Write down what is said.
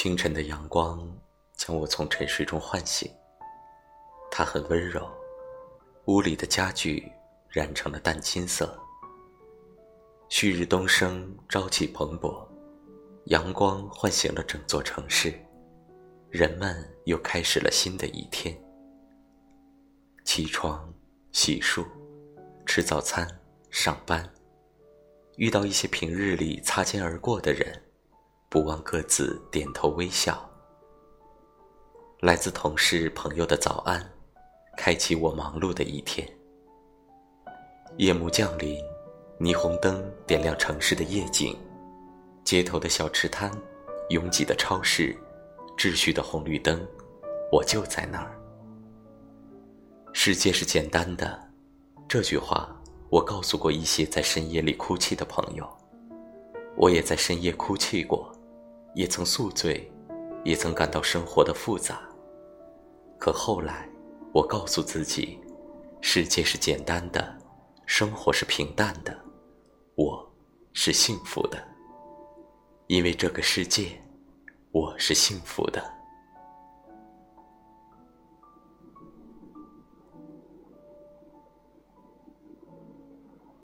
清晨的阳光将我从沉睡中唤醒，它很温柔，屋里的家具染成了淡金色。旭日东升，朝气蓬勃，阳光唤醒了整座城市，人们又开始了新的一天。起床、洗漱、吃早餐、上班，遇到一些平日里擦肩而过的人。不忘各自点头微笑，来自同事朋友的早安，开启我忙碌的一天。夜幕降临，霓虹灯点亮城市的夜景，街头的小吃摊，拥挤的超市，秩序的红绿灯，我就在那儿。世界是简单的，这句话我告诉过一些在深夜里哭泣的朋友，我也在深夜哭泣过。也曾宿醉，也曾感到生活的复杂。可后来，我告诉自己，世界是简单的，生活是平淡的，我是幸福的。因为这个世界，我是幸福的。